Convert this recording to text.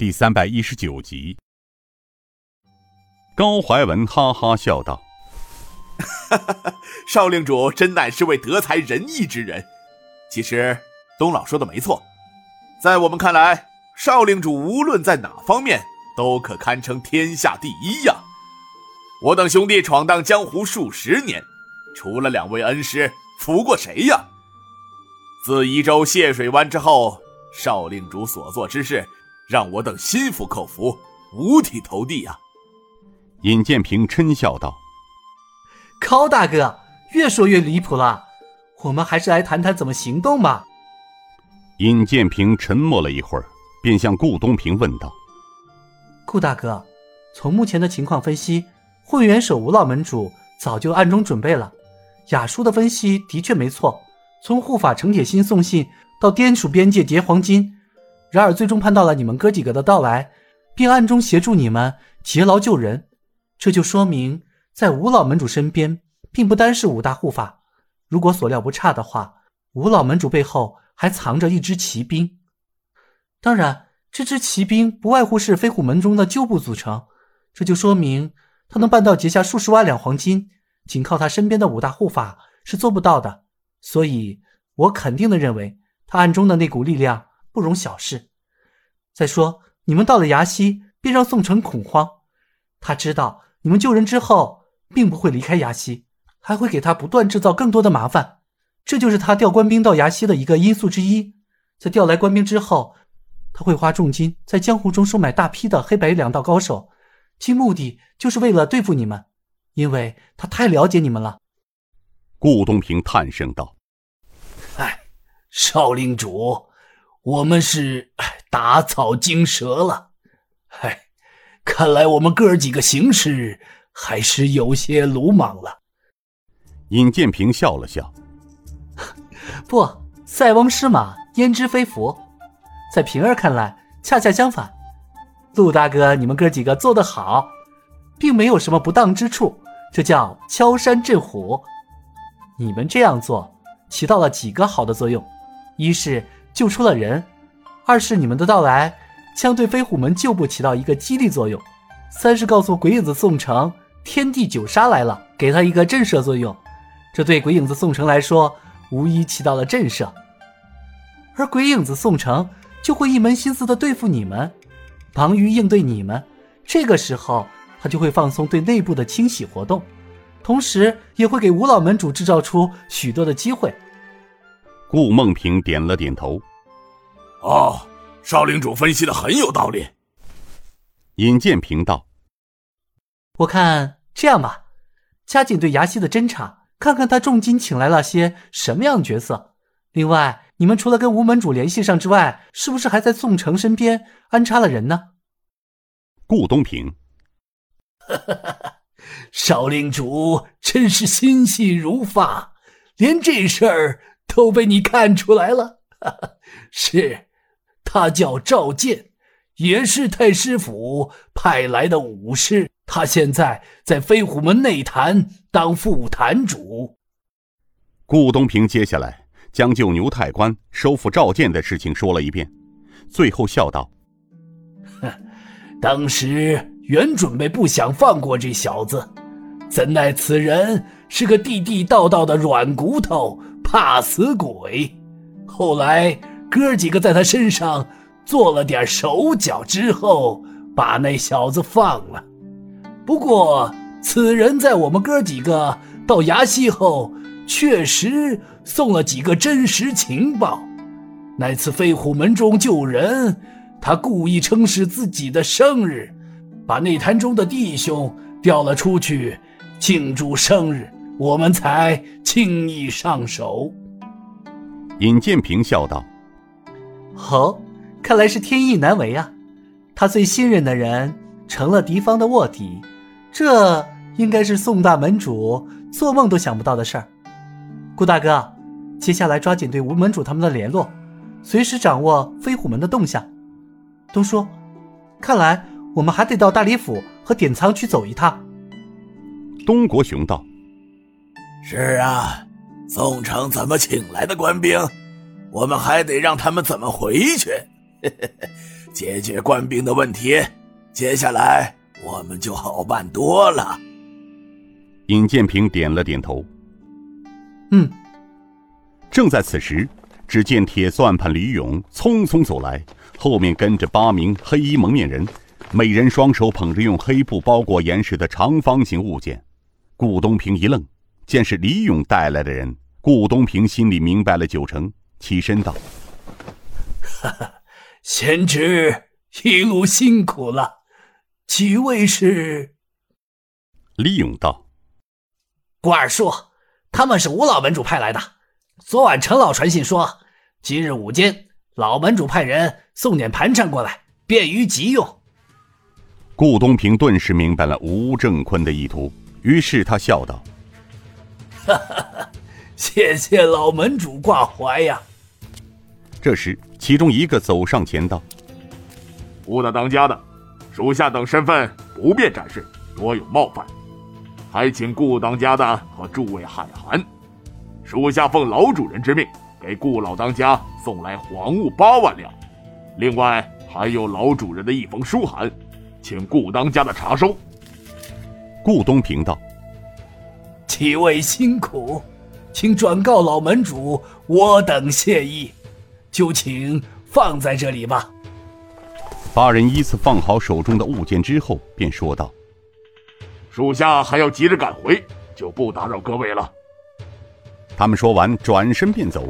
第三百一十九集。高怀文哈哈笑道：“哈哈，少令主真乃是位德才仁义之人。其实东老说的没错，在我们看来，少令主无论在哪方面都可堪称天下第一呀。我等兄弟闯荡江湖数十年，除了两位恩师，服过谁呀？自宜州谢水湾之后。”少令主所做之事，让我等心服口服，五体投地啊！尹建平嗔笑道：“高大哥，越说越离谱了，我们还是来谈谈怎么行动吧。”尹建平沉默了一会儿，便向顾东平问道：“顾大哥，从目前的情况分析，混元首吴老门主早就暗中准备了。雅叔的分析的确没错，从护法程铁心送信。”到滇蜀边界劫黄金，然而最终盼到了你们哥几个的到来，并暗中协助你们劫牢救人。这就说明，在吴老门主身边，并不单是五大护法。如果所料不差的话，吴老门主背后还藏着一支骑兵。当然，这支骑兵不外乎是飞虎门中的旧部组成。这就说明，他能办到劫下数十万两黄金，仅靠他身边的五大护法是做不到的。所以，我肯定的认为。他暗中的那股力量不容小视。再说，你们到了崖西，便让宋城恐慌。他知道你们救人之后，并不会离开崖西，还会给他不断制造更多的麻烦。这就是他调官兵到崖西的一个因素之一。在调来官兵之后，他会花重金在江湖中收买大批的黑白两道高手，其目的就是为了对付你们，因为他太了解你们了。顾东平叹声道。少令主，我们是打草惊蛇了。唉，看来我们哥几个行事还是有些鲁莽了。尹建平笑了笑：“不，塞翁失马，焉知非福。在平儿看来，恰恰相反。陆大哥，你们哥几个做得好，并没有什么不当之处，这叫敲山震虎。你们这样做，起到了几个好的作用。”一是救出了人，二是你们的到来将对飞虎门旧部起到一个激励作用，三是告诉鬼影子宋城天地九杀来了，给他一个震慑作用。这对鬼影子宋城来说，无疑起到了震慑。而鬼影子宋城就会一门心思的对付你们，忙于应对你们。这个时候，他就会放松对内部的清洗活动，同时也会给吴老门主制造出许多的机会。顾梦平点了点头。哦，少领主分析的很有道理。尹建平道：“我看这样吧，加紧对牙西的侦查，看看他重金请来了些什么样的角色。另外，你们除了跟吴门主联系上之外，是不是还在宋城身边安插了人呢？”顾东平，少领主真是心细如发，连这事儿。都被你看出来了，是，他叫赵健，也是太师府派来的武士。他现在在飞虎门内坛当副坛主。顾东平接下来将救牛太官、收复赵健的事情说了一遍，最后笑道：“哼，当时原准备不想放过这小子，怎奈此人是个地地道道的软骨头。”怕死鬼！后来哥几个在他身上做了点手脚之后，把那小子放了。不过此人在我们哥几个到崖西后，确实送了几个真实情报。那次飞虎门中救人，他故意称是自己的生日，把内坛中的弟兄调了出去庆祝生日。我们才轻易上手。尹建平笑道：“哦，看来是天意难违啊！他最信任的人成了敌方的卧底，这应该是宋大门主做梦都想不到的事儿。顾大哥，接下来抓紧对吴门主他们的联络，随时掌握飞虎门的动向。东叔，看来我们还得到大理府和典仓去走一趟。”东国雄道。是啊，宋城怎么请来的官兵，我们还得让他们怎么回去。解决官兵的问题，接下来我们就好办多了。尹建平点了点头。嗯。正在此时，只见铁算盘李勇匆匆走来，后面跟着八名黑衣蒙面人，每人双手捧着用黑布包裹严实的长方形物件。顾东平一愣，见是李勇带来的人，顾东平心里明白了九成，起身道：“哈哈，贤侄一路辛苦了，几位是？”李勇道：“顾二叔，他们是吴老门主派来的。”昨晚陈老传信说，今日午间老门主派人送点盘缠过来，便于急用。顾东平顿时明白了吴正坤的意图，于是他笑道：“哈哈，谢谢老门主挂怀呀。”这时，其中一个走上前道：“顾大当家的，属下等身份不便展示，多有冒犯，还请顾当家的和诸位海涵。”属下奉老主人之命，给顾老当家送来黄物八万两，另外还有老主人的一封书函，请顾当家的查收。顾东平道：“几位辛苦，请转告老门主，我等谢意，就请放在这里吧。”八人依次放好手中的物件之后，便说道：“属下还要急着赶回，就不打扰各位了。”他们说完，转身便走。